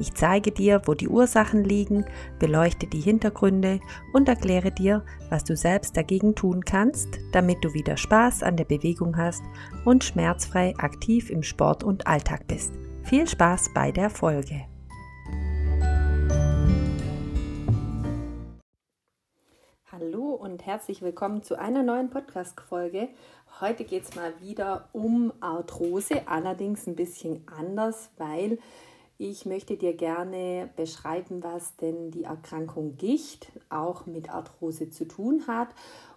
ich zeige dir, wo die Ursachen liegen, beleuchte die Hintergründe und erkläre dir, was du selbst dagegen tun kannst, damit du wieder Spaß an der Bewegung hast und schmerzfrei aktiv im Sport und Alltag bist. Viel Spaß bei der Folge. Hallo und herzlich willkommen zu einer neuen Podcast-Folge. Heute geht es mal wieder um Arthrose, allerdings ein bisschen anders, weil ich möchte dir gerne beschreiben, was denn die Erkrankung Gicht auch mit Arthrose zu tun hat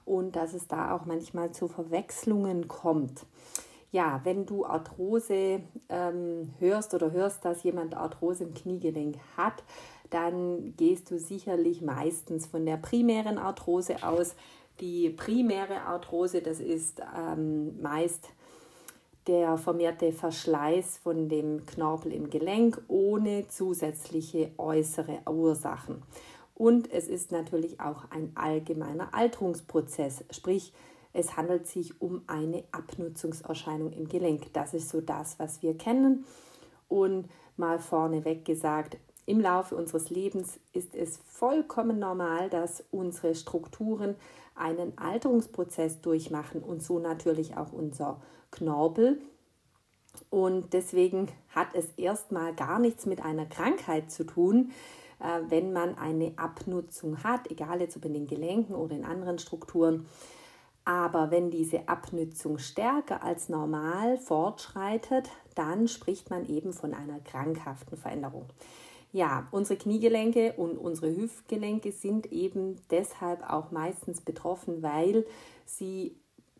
und dass es da auch manchmal zu Verwechslungen kommt. Ja, wenn du Arthrose ähm, hörst oder hörst, dass jemand Arthrose im Kniegelenk hat, dann gehst du sicherlich meistens von der primären Arthrose aus. Die primäre Arthrose, das ist ähm, meist der vermehrte Verschleiß von dem Knorpel im Gelenk ohne zusätzliche äußere Ursachen. Und es ist natürlich auch ein allgemeiner Alterungsprozess, sprich es handelt sich um eine Abnutzungserscheinung im Gelenk. Das ist so das, was wir kennen. Und mal vorneweg gesagt, im Laufe unseres Lebens ist es vollkommen normal, dass unsere Strukturen einen Alterungsprozess durchmachen und so natürlich auch unser Knorpel. Und deswegen hat es erstmal gar nichts mit einer Krankheit zu tun, äh, wenn man eine Abnutzung hat, egal jetzt ob in den Gelenken oder in anderen Strukturen. Aber wenn diese Abnutzung stärker als normal fortschreitet, dann spricht man eben von einer krankhaften Veränderung. Ja, unsere Kniegelenke und unsere Hüftgelenke sind eben deshalb auch meistens betroffen, weil sie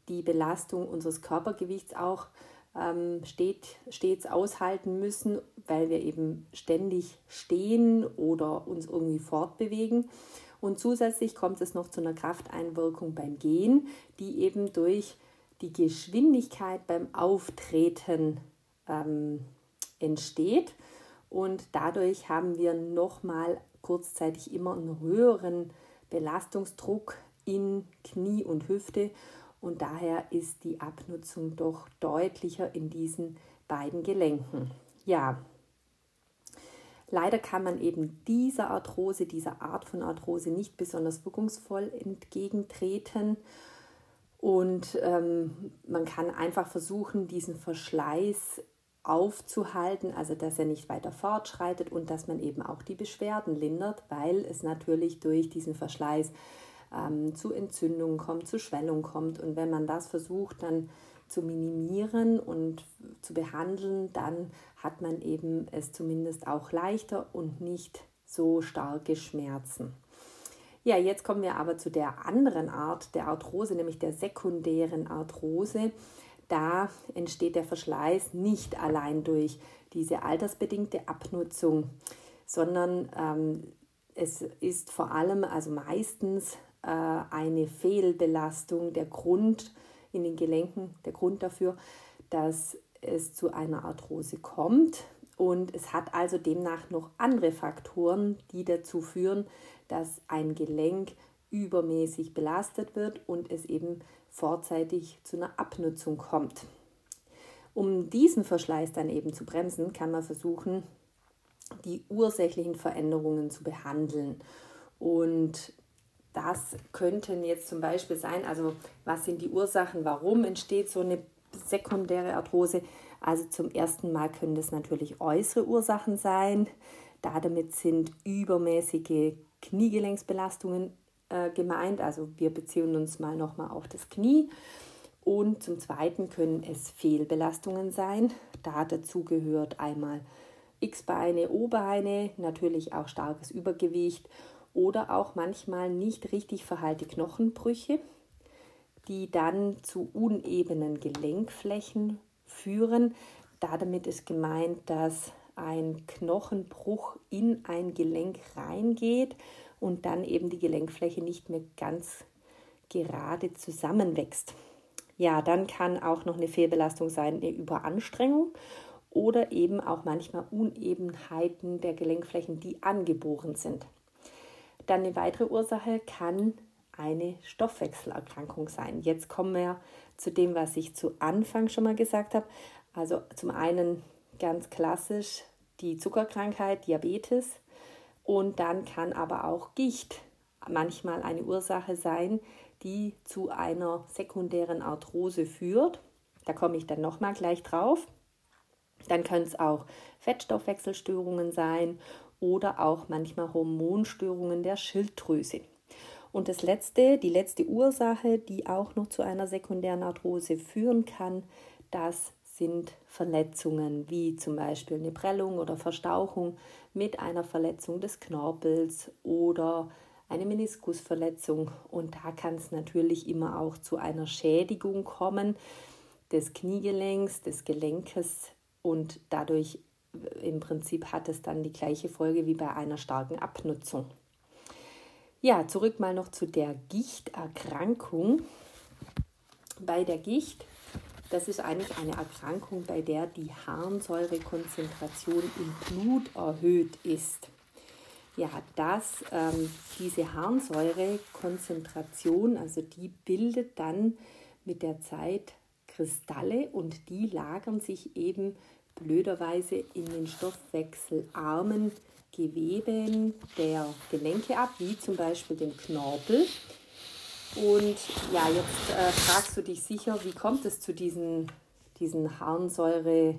die Belastung unseres Körpergewichts auch ähm, steht, stets aushalten müssen, weil wir eben ständig stehen oder uns irgendwie fortbewegen. Und zusätzlich kommt es noch zu einer Krafteinwirkung beim Gehen, die eben durch die Geschwindigkeit beim Auftreten ähm, entsteht. Und dadurch haben wir nochmal kurzzeitig immer einen höheren Belastungsdruck in Knie und Hüfte und daher ist die Abnutzung doch deutlicher in diesen beiden Gelenken. Ja, leider kann man eben dieser Arthrose, dieser Art von Arthrose nicht besonders wirkungsvoll entgegentreten. Und ähm, man kann einfach versuchen, diesen Verschleiß aufzuhalten, also dass er nicht weiter fortschreitet und dass man eben auch die Beschwerden lindert, weil es natürlich durch diesen Verschleiß ähm, zu Entzündungen kommt, zu Schwellung kommt. Und wenn man das versucht dann zu minimieren und zu behandeln, dann hat man eben es zumindest auch leichter und nicht so starke Schmerzen. Ja, jetzt kommen wir aber zu der anderen Art der Arthrose, nämlich der sekundären Arthrose. Da entsteht der Verschleiß nicht allein durch diese altersbedingte Abnutzung, sondern ähm, es ist vor allem, also meistens äh, eine Fehlbelastung der Grund in den Gelenken, der Grund dafür, dass es zu einer Arthrose kommt. Und es hat also demnach noch andere Faktoren, die dazu führen, dass ein Gelenk übermäßig belastet wird und es eben vorzeitig zu einer Abnutzung kommt. Um diesen Verschleiß dann eben zu bremsen, kann man versuchen, die ursächlichen Veränderungen zu behandeln. Und das könnten jetzt zum Beispiel sein, also was sind die Ursachen, warum entsteht so eine sekundäre Arthrose? Also zum ersten Mal können das natürlich äußere Ursachen sein. Damit sind übermäßige Kniegelenksbelastungen äh, gemeint. Also wir beziehen uns mal nochmal auf das Knie. Und zum Zweiten können es Fehlbelastungen sein. Da dazu gehört einmal X-Beine, O-Beine, natürlich auch starkes Übergewicht oder auch manchmal nicht richtig verheilte Knochenbrüche, die dann zu unebenen Gelenkflächen führen. Damit ist gemeint, dass ein Knochenbruch in ein Gelenk reingeht und dann eben die Gelenkfläche nicht mehr ganz gerade zusammenwächst. Ja, dann kann auch noch eine Fehlbelastung sein, eine Überanstrengung oder eben auch manchmal Unebenheiten der Gelenkflächen, die angeboren sind. Dann eine weitere Ursache kann eine Stoffwechselerkrankung sein. Jetzt kommen wir zu dem, was ich zu Anfang schon mal gesagt habe. Also zum einen ganz klassisch die Zuckerkrankheit, Diabetes und dann kann aber auch Gicht manchmal eine Ursache sein, die zu einer sekundären Arthrose führt. Da komme ich dann nochmal gleich drauf. Dann können es auch Fettstoffwechselstörungen sein oder auch manchmal Hormonstörungen der Schilddrüse. Und das letzte, die letzte Ursache, die auch noch zu einer sekundären Arthrose führen kann, das sind Verletzungen wie zum Beispiel eine Prellung oder Verstauchung mit einer Verletzung des Knorpels oder eine Meniskusverletzung. Und da kann es natürlich immer auch zu einer Schädigung kommen des Kniegelenks, des Gelenkes und dadurch äh, im Prinzip hat es dann die gleiche Folge wie bei einer starken Abnutzung. Ja, zurück mal noch zu der Gichterkrankung. Bei der Gicht, das ist eigentlich eine Erkrankung, bei der die Harnsäurekonzentration im Blut erhöht ist. Ja, dass ähm, diese Harnsäurekonzentration, also die bildet dann mit der Zeit Kristalle und die lagern sich eben blöderweise in den stoffwechselarmen Geweben der Gelenke ab, wie zum Beispiel den Knorpel. Und ja, jetzt äh, fragst du dich sicher, wie kommt es zu diesen, diesen Harnsäure,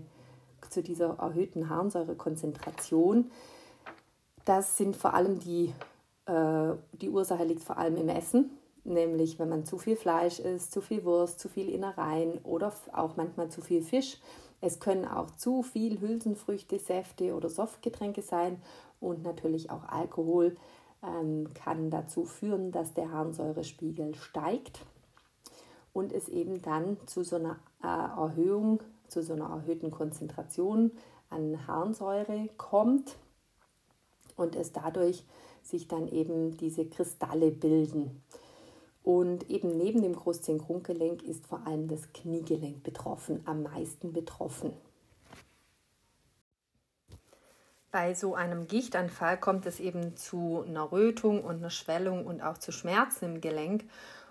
zu dieser erhöhten Harnsäurekonzentration? Das sind vor allem die, äh, die Ursache liegt vor allem im Essen, nämlich wenn man zu viel Fleisch isst, zu viel Wurst, zu viel Innereien oder auch manchmal zu viel Fisch es können auch zu viel Hülsenfrüchte, Säfte oder Softgetränke sein und natürlich auch Alkohol ähm, kann dazu führen, dass der Harnsäurespiegel steigt und es eben dann zu so einer äh, Erhöhung, zu so einer erhöhten Konzentration an Harnsäure kommt und es dadurch sich dann eben diese Kristalle bilden. Und eben neben dem Großzehengrundgelenk ist vor allem das Kniegelenk betroffen, am meisten betroffen. Bei so einem Gichtanfall kommt es eben zu einer Rötung und einer Schwellung und auch zu Schmerzen im Gelenk.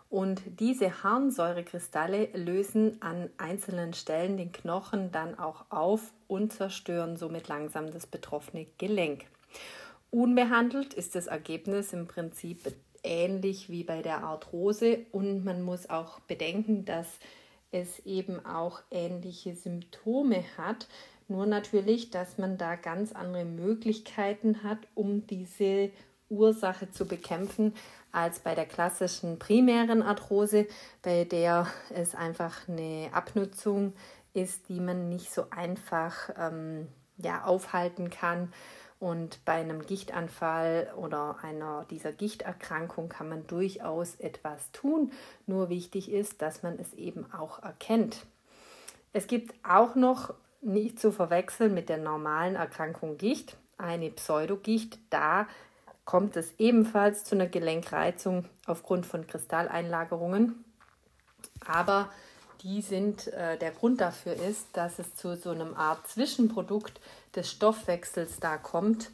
Und diese Harnsäurekristalle lösen an einzelnen Stellen den Knochen dann auch auf und zerstören somit langsam das betroffene Gelenk. Unbehandelt ist das Ergebnis im Prinzip ähnlich wie bei der Arthrose und man muss auch bedenken, dass es eben auch ähnliche Symptome hat. Nur natürlich, dass man da ganz andere Möglichkeiten hat, um diese Ursache zu bekämpfen, als bei der klassischen primären Arthrose, bei der es einfach eine Abnutzung ist, die man nicht so einfach ähm, ja, aufhalten kann und bei einem Gichtanfall oder einer dieser Gichterkrankung kann man durchaus etwas tun. Nur wichtig ist, dass man es eben auch erkennt. Es gibt auch noch nicht zu verwechseln mit der normalen Erkrankung Gicht eine Pseudogicht. Da kommt es ebenfalls zu einer Gelenkreizung aufgrund von Kristalleinlagerungen. Aber die sind, äh, der Grund dafür ist, dass es zu so einem Art Zwischenprodukt des Stoffwechsels da kommt.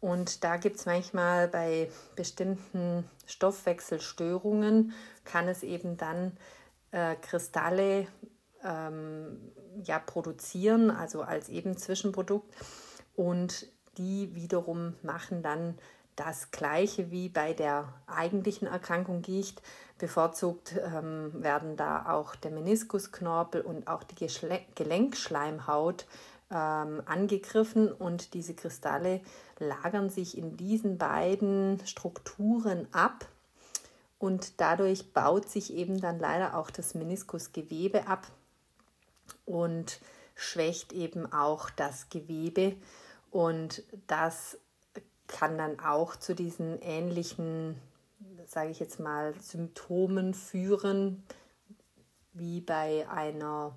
Und da gibt es manchmal bei bestimmten Stoffwechselstörungen, kann es eben dann äh, Kristalle ähm, ja, produzieren, also als eben Zwischenprodukt. Und die wiederum machen dann das gleiche wie bei der eigentlichen Erkrankung Gicht. Bevorzugt ähm, werden da auch der Meniskusknorpel und auch die Gelenkschleimhaut ähm, angegriffen und diese Kristalle lagern sich in diesen beiden Strukturen ab und dadurch baut sich eben dann leider auch das Meniskusgewebe ab und schwächt eben auch das Gewebe und das kann dann auch zu diesen ähnlichen, sage ich jetzt mal, Symptomen führen wie bei einer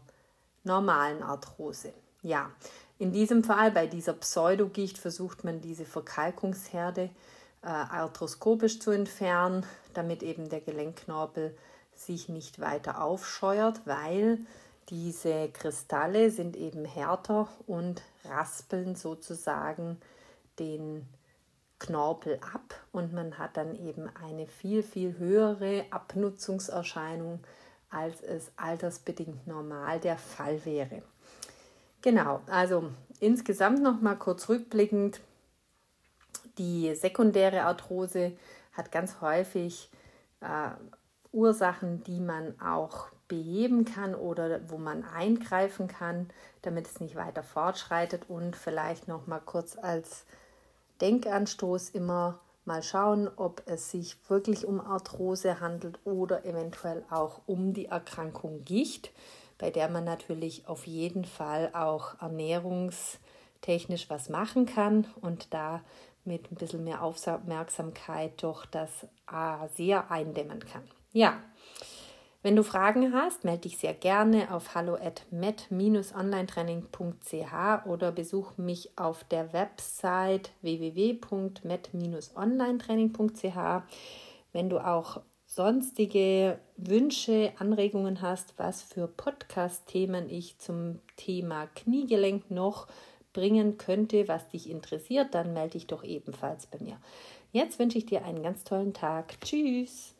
normalen Arthrose. Ja, in diesem Fall, bei dieser Pseudogicht, versucht man diese Verkalkungsherde äh, arthroskopisch zu entfernen, damit eben der Gelenkknorpel sich nicht weiter aufscheuert, weil diese Kristalle sind eben härter und raspeln sozusagen den Knorpel ab und man hat dann eben eine viel, viel höhere Abnutzungserscheinung, als es altersbedingt normal der Fall wäre. Genau, also insgesamt noch mal kurz rückblickend. Die sekundäre Arthrose hat ganz häufig äh, Ursachen, die man auch beheben kann oder wo man eingreifen kann, damit es nicht weiter fortschreitet und vielleicht noch mal kurz als Denkanstoß immer mal schauen, ob es sich wirklich um Arthrose handelt oder eventuell auch um die Erkrankung Gicht, bei der man natürlich auf jeden Fall auch ernährungstechnisch was machen kann und da mit ein bisschen mehr Aufmerksamkeit doch das sehr eindämmen kann. Ja, wenn du Fragen hast, melde dich sehr gerne auf hallo at met-onlinetraining.ch oder besuch mich auf der Website www.met-onlinetraining.ch. Wenn du auch sonstige Wünsche, Anregungen hast, was für Podcast-Themen ich zum Thema Kniegelenk noch bringen könnte, was dich interessiert, dann melde dich doch ebenfalls bei mir. Jetzt wünsche ich dir einen ganz tollen Tag. Tschüss!